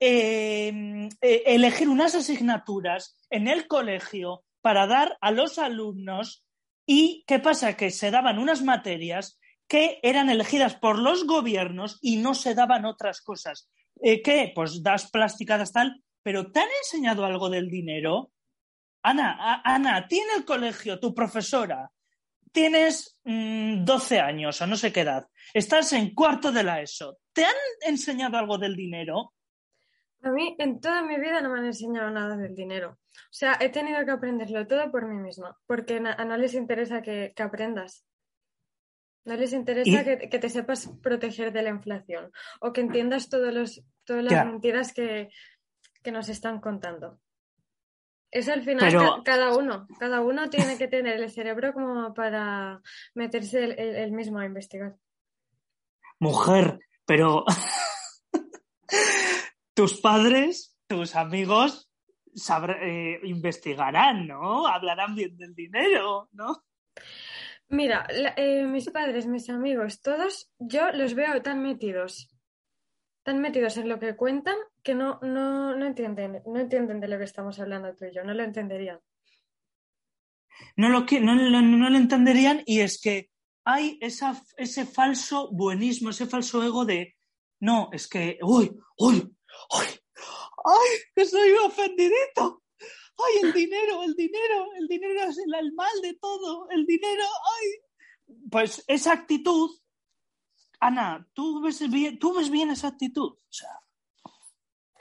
elegir unas asignaturas en el colegio para dar a los alumnos ¿Y qué pasa? Que se daban unas materias que eran elegidas por los gobiernos y no se daban otras cosas. Eh, ¿Qué? Pues das plasticadas tal, pero ¿te han enseñado algo del dinero? Ana, Ana, tiene el colegio, tu profesora, tienes 12 mm, años o no sé qué edad, estás en cuarto de la ESO, ¿te han enseñado algo del dinero? A mí en toda mi vida no me han enseñado nada del dinero. O sea, he tenido que aprenderlo todo por mí misma, porque a no les interesa que, aprendas. No les interesa que, te sepas proteger de la inflación o que entiendas todos los, todas las mentiras que, nos están contando. Es al final cada uno, cada uno tiene que tener el cerebro como para meterse el mismo a investigar. Mujer, pero tus padres, tus amigos, eh, investigarán, ¿no? Hablarán bien del dinero, ¿no? Mira, eh, mis padres, mis amigos, todos, yo los veo tan metidos, tan metidos en lo que cuentan que no, no, no entienden, no entienden de lo que estamos hablando tú y yo, no lo entenderían. No lo, no, no lo entenderían y es que hay esa, ese falso buenismo, ese falso ego de, no, es que, uy, uy, ¡Ay! ¡Ay! ¡Que soy ofendidito! ¡Ay, el dinero, el dinero! El dinero es el mal de todo. El dinero, ¡ay! Pues esa actitud, Ana, ¿tú ves bien, tú ves bien esa actitud?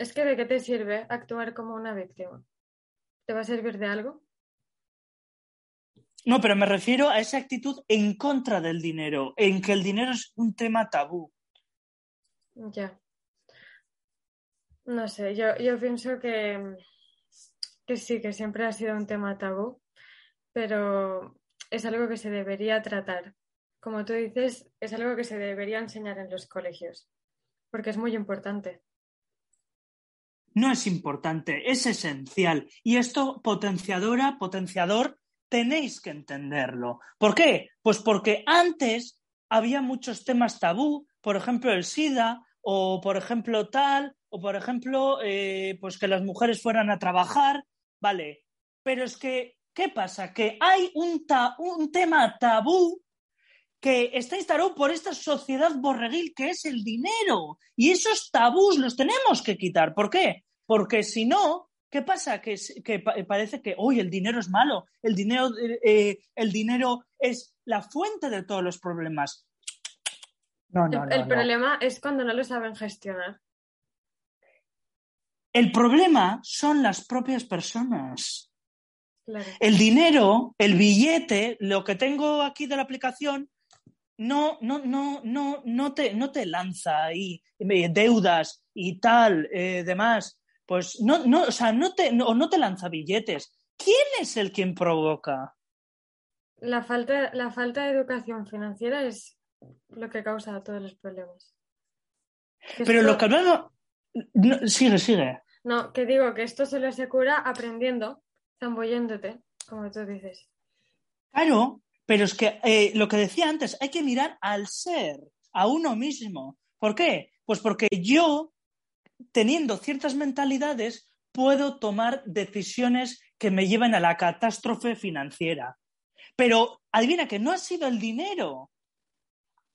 Es que de qué te sirve actuar como una víctima. ¿Te va a servir de algo? No, pero me refiero a esa actitud en contra del dinero, en que el dinero es un tema tabú. Ya. No sé, yo, yo pienso que, que sí, que siempre ha sido un tema tabú, pero es algo que se debería tratar. Como tú dices, es algo que se debería enseñar en los colegios, porque es muy importante. No es importante, es esencial. Y esto, potenciadora, potenciador, tenéis que entenderlo. ¿Por qué? Pues porque antes había muchos temas tabú, por ejemplo, el SIDA, o por ejemplo tal, o por ejemplo, eh, pues que las mujeres fueran a trabajar, vale, pero es que, ¿qué pasa? Que hay un, un tema tabú que está instalado por esta sociedad borreguil que es el dinero. Y esos tabús los tenemos que quitar. ¿Por qué? Porque si no, ¿qué pasa? Que, que parece que hoy el dinero es malo, el dinero, eh, el dinero es la fuente de todos los problemas. No, no, el, el problema es cuando no lo saben gestionar. El problema son las propias personas. El dinero, el billete, lo que tengo aquí de la aplicación, no, no, no, no, no, te, no te lanza ahí deudas y tal, eh, demás. pues no, no, o sea, no te, no, no te lanza billetes. ¿Quién es el quien provoca? La falta, la falta de educación financiera es lo que causa todos los problemas. Que Pero esto- lo que hablamos... no, sigue, sigue. No, que digo que esto solo se cura aprendiendo, zambulléndote, como tú dices. Claro, pero es que eh, lo que decía antes, hay que mirar al ser, a uno mismo. ¿Por qué? Pues porque yo, teniendo ciertas mentalidades, puedo tomar decisiones que me lleven a la catástrofe financiera. Pero adivina que no ha sido el dinero.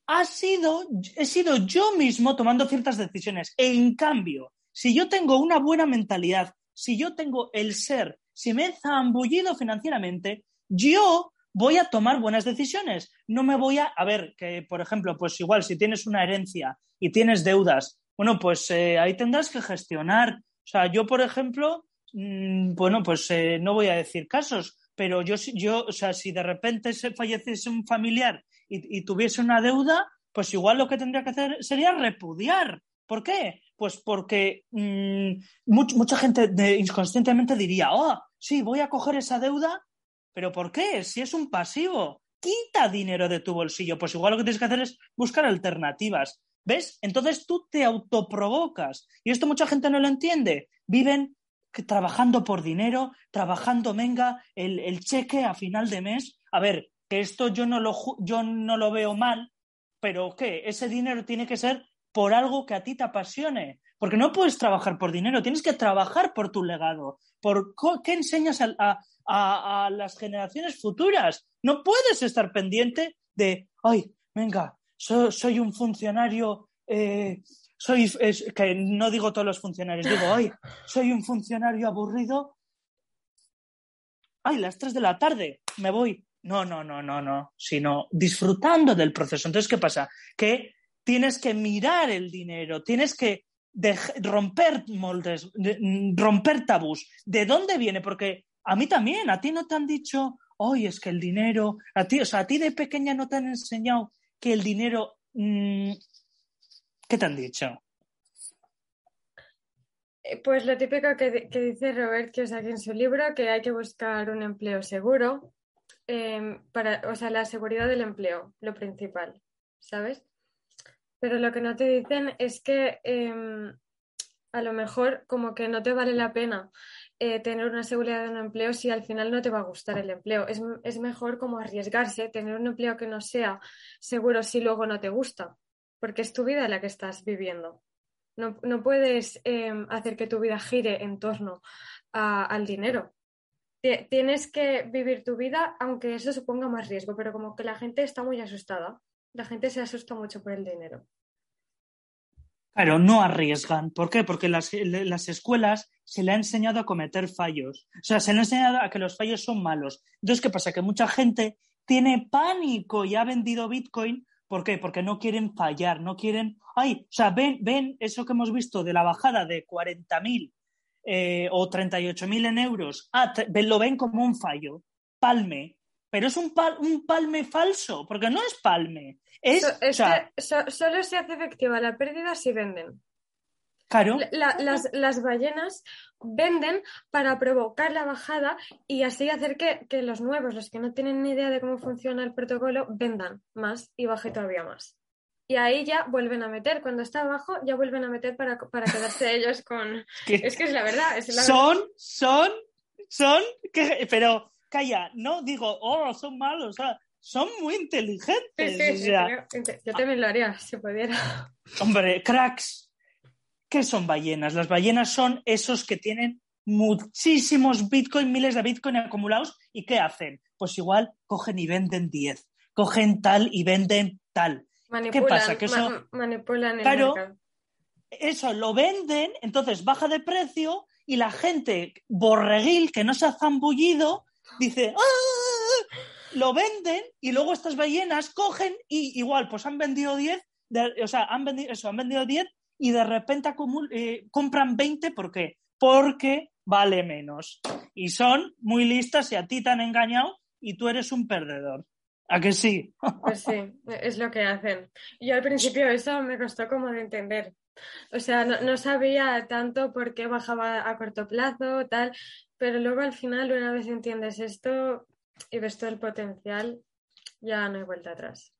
Ha sido, he sido yo mismo tomando ciertas decisiones. En cambio, si yo tengo una buena mentalidad, si yo tengo el ser, si me he zambullido financieramente, yo voy a tomar buenas decisiones. No me voy a, a ver, que por ejemplo, pues igual si tienes una herencia y tienes deudas, bueno, pues eh, ahí tendrás que gestionar. O sea, yo, por ejemplo, mm, bueno, pues eh, no voy a decir casos, pero yo, yo, o sea, si de repente se falleciese un familiar y, y tuviese una deuda, pues igual lo que tendría que hacer sería repudiar. ¿Por qué? Pues porque mm, much- mucha gente inconscientemente diría, oh, sí, voy a coger esa deuda, pero ¿por qué? Si es un pasivo, quita dinero de tu bolsillo. Pues igual lo que tienes que hacer es buscar alternativas. ¿Ves? Entonces tú te autoprovocas. Y esto mucha gente no lo entiende. Viven que- trabajando por dinero, trabajando, venga, el, el cheque a final de mes. A ver, que esto yo no lo, yo no lo veo mal, pero ¿qué? Ese dinero tiene que ser por algo que a ti te apasione. Porque no puedes trabajar por dinero, tienes que trabajar por tu legado, por qué enseñas a, las generaciones futuras. No puedes estar pendiente de, ay, venga, so- soy un funcionario, eh, soy, es- que no digo todos los funcionarios, digo, ay, soy un funcionario aburrido, ay, las 3 de la tarde, me voy. No, no, no, no, no, sino disfrutando del proceso. Entonces, ¿qué pasa? Que tienes que mirar el dinero, tienes que romper moldes, de- romper tabús. ¿De dónde viene? Porque a mí también, a ti no te han dicho, oye, es que el dinero, a ti, o sea, a ti de pequeña no te han enseñado que el dinero, mm, ¿qué te han dicho? Eh, Pues lo típico que dice Robert Kiyosaki en su libro, que hay que buscar un empleo seguro, em, para, o sea, la seguridad del empleo, lo principal, ¿sabes? Pero lo que no te dicen es que em, a lo mejor como que no te vale la pena eh, tener una seguridad de un empleo si al final no te va a gustar el empleo. Es, es mejor como arriesgarse, tener un empleo que no sea seguro si luego no te gusta, porque es tu vida la que estás viviendo. No, no puedes eh, hacer que tu vida gire en torno al dinero. Ti- Tienes que vivir tu vida aunque eso suponga más riesgo, pero como que la gente está muy asustada. La gente se asusta mucho por el dinero. Claro, no arriesgan. ¿Por qué? Porque las, las escuelas se le ha enseñado a cometer fallos. O sea, se le ha enseñado a que los fallos son malos. Entonces, ¿qué pasa? Que mucha gente tiene pánico y ha vendido Bitcoin. ¿Por qué? Porque no quieren fallar, no quieren... Ay, o sea, ven, ven eso que hemos visto de la bajada de 40.000 eh, o 38.000 en euros. Ah, te- lo ven como un fallo. Palme. Pero es un, pal- un palme falso, porque no es palme. Es, So- es o sea, que so- solo se hace efectiva la pérdida si venden. claro. La- la- las, las ballenas venden para provocar la bajada y así hacer que, que los nuevos, los que no tienen ni idea de cómo funciona el protocolo, vendan más y baje todavía más. Y ahí ya vuelven a meter, cuando está abajo, ya vuelven a meter para, para quedarse ellos con... Es que es la verdad, es la son, son, son, que, pero calla, no digo, oh, son malos, o sea, son muy inteligentes. Sí, sí, o sea, yo también lo haría, si pudiera. hombre, cracks, ¿qué son ballenas? Las ballenas son esos que tienen muchísimos bitcoin, miles de bitcoin acumulados, ¿y qué hacen? Pues igual cogen y venden 10, cogen tal y venden tal. Manipulan, pasa? Que eso- ma- manipulan el Claro. mercado. eso lo venden, entonces baja de precio y la gente borreguil que no se ha zambullido dice, "Ah", lo venden y luego estas ballenas cogen y igual, pues han vendido 10, de- o sea, han vendido, eso, han vendido 10 y de repente eh, compran 20, ¿por qué? Porque vale menos. Y son muy listas y a ti te han engañado y tú eres un perdedor. ¿A que sí? Pues sí, es lo que hacen. Yo al principio eso me costó como de entender. O sea, no, no sabía tanto por qué bajaba a corto plazo, tal, pero luego al final, una vez entiendes esto y ves todo el potencial, ya no hay vuelta atrás.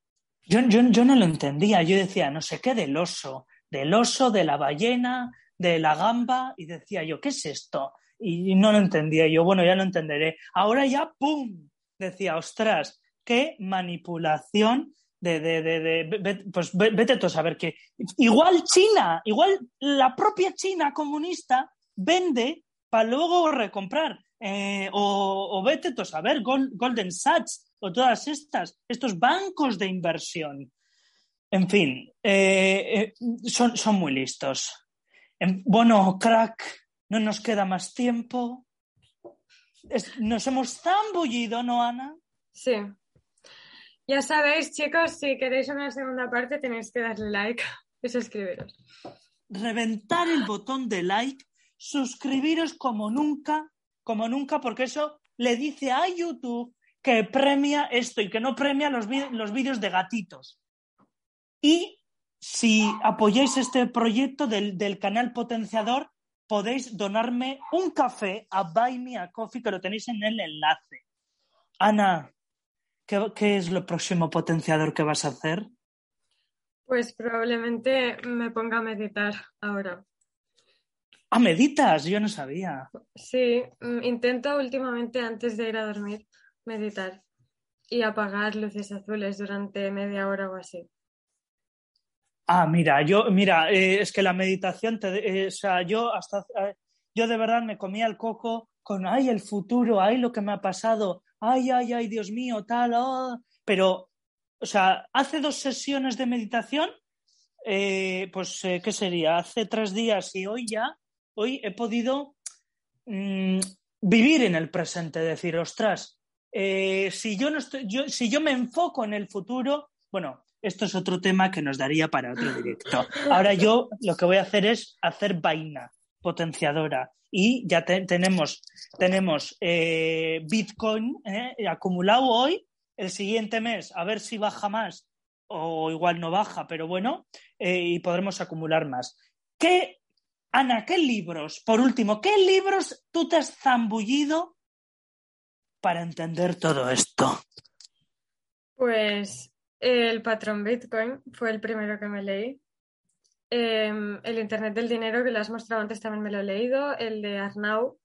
Yo, yo, yo no lo entendía, yo decía, no sé qué del oso, del oso, de la ballena, de la gamba, y decía yo, ¿qué es esto? Y no lo entendía, yo, bueno, ya lo entenderé. Ahora ya, ¡pum! Decía, ostras, qué manipulación de, de, de, de pues vete tú a saber que igual China, igual la propia China comunista vende para luego recomprar. Eh, o, o, vete tú a saber, Golden Sachs o todas estas, estos bancos de inversión. En fin, eh, eh, son, son, muy listos. Bueno, crack, no nos queda más tiempo. Nos hemos zambullido, ¿no, Ana? Sí. Ya sabéis, chicos, si queréis una segunda parte tenéis que darle like y suscribiros. Reventar el botón de like, suscribiros como nunca, como nunca, porque eso le dice a YouTube que premia esto y que no premia los, los vídeos de gatitos. Y si apoyáis este proyecto del, del, canal potenciador, podéis donarme un café a Buy Me a Coffee, que lo tenéis en el enlace. Ana, ¿qué, ¿qué, es lo próximo potenciador que vas a hacer? Pues probablemente me ponga a meditar ahora. ¿Ah, meditas? Yo no sabía. Sí, mm, intento últimamente antes de ir a dormir meditar y apagar luces azules durante media hora o así. Ah, mira, yo, mira, eh, es que la meditación, te, eh, o sea, yo hasta, eh, yo de verdad me comía el coco con, ay, el futuro, ay, lo que me ha pasado, ay, ay, ay, Dios mío, tal, oh. pero, o sea, hace dos sesiones de meditación, pues, ¿qué sería? Hace tres días y hoy ya, hoy he podido mmm, vivir en el presente, decir, ostras, si yo no estoy, si yo me enfoco en el futuro, bueno, esto es otro tema que nos daría para otro directo. Ahora yo lo que voy a hacer es hacer vaina potenciadora y ya te, tenemos, tenemos eh, Bitcoin eh, acumulado hoy, el siguiente mes a ver si baja más o igual no baja, pero bueno, eh, y podremos acumular más. ¿Qué, Ana, qué libros, por último, qué libros tú te has zambullido para entender todo esto? Pues el patrón Bitcoin fue el primero que me leí. Eh, el Internet del Dinero, que lo has mostrado antes, también me lo he leído. El de Arnau.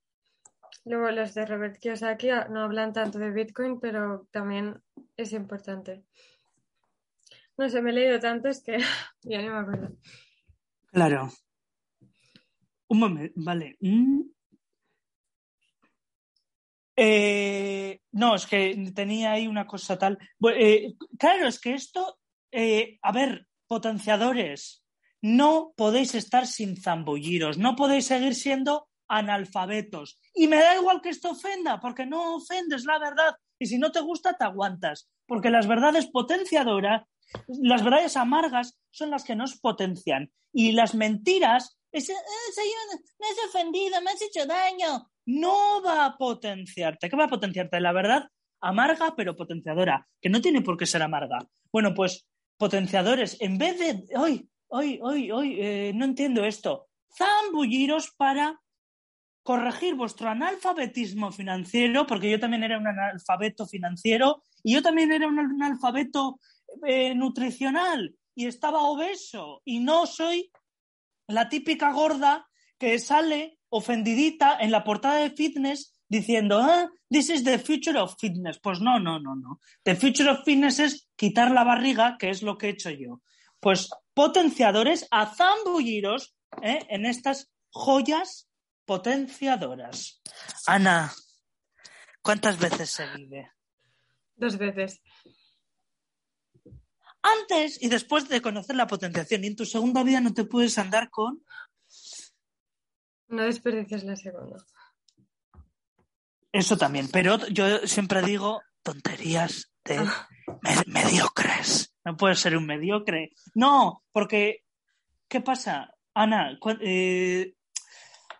Luego los de Robert Kiyosaki no hablan tanto de Bitcoin, pero también es importante. No sé, me he leído tantos que ya no me acuerdo. Claro. Un momento, vale. Eh, no, es que tenía ahí una cosa tal. Eh, claro, es que esto, eh, a ver, potenciadores, no podéis estar sin zambulliros, no podéis seguir siendo analfabetos. Y me da igual que esto ofenda, porque no ofendes la verdad. Y si no te gusta, te aguantas. Porque las verdades potenciadoras, las verdades amargas son las que nos potencian. Y las mentiras, ese, me has ofendido, me has hecho daño no va a potenciarte. ¿Qué va a potenciarte? La verdad, amarga pero potenciadora, que no tiene por qué ser amarga. Bueno, pues potenciadores, en vez de, hoy, hoy, hoy, hoy, eh, no entiendo esto, zambulliros para corregir vuestro analfabetismo financiero, porque yo también era un analfabeto financiero y yo también era un analfabeto eh, nutricional y estaba obeso y no soy la típica gorda que sale ofendidita en la portada de fitness diciendo, ah, this is the future of fitness. Pues no, no, no, no. The future of fitness es quitar la barriga, que es lo que he hecho yo. Pues potenciadores a zambulliros ¿eh? en estas joyas potenciadoras. Ana, ¿cuántas veces se vive? Dos veces. Antes y después de conocer la potenciación y en tu segunda vida no te puedes andar con no desperdicies la segunda. Eso también, pero yo siempre digo tonterías de ah. mediocres. No puede ser un mediocre. No, porque, ¿qué pasa? Ana, eh,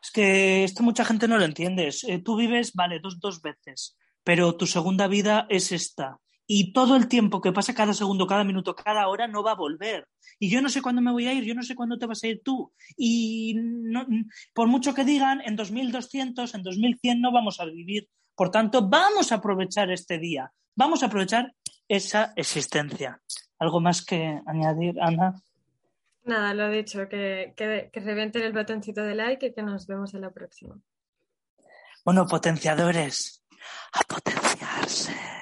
es que esto mucha gente no lo entiende. Eh, tú vives, vale, dos, dos veces, pero tu segunda vida es esta. Y todo el tiempo que pasa cada segundo, cada minuto, cada hora no va a volver. Y yo no sé cuándo me voy a ir, yo no sé cuándo te vas a ir tú. Y por mucho que digan, en 2200, en 2100 no vamos a vivir. Por tanto, vamos a aprovechar este día, vamos a aprovechar esa existencia. ¿Algo más que añadir, Ana? Nada, lo he dicho, que, que, que revienten el botoncito de like y que nos vemos en la próxima. Bueno, potenciadores, a potenciarse.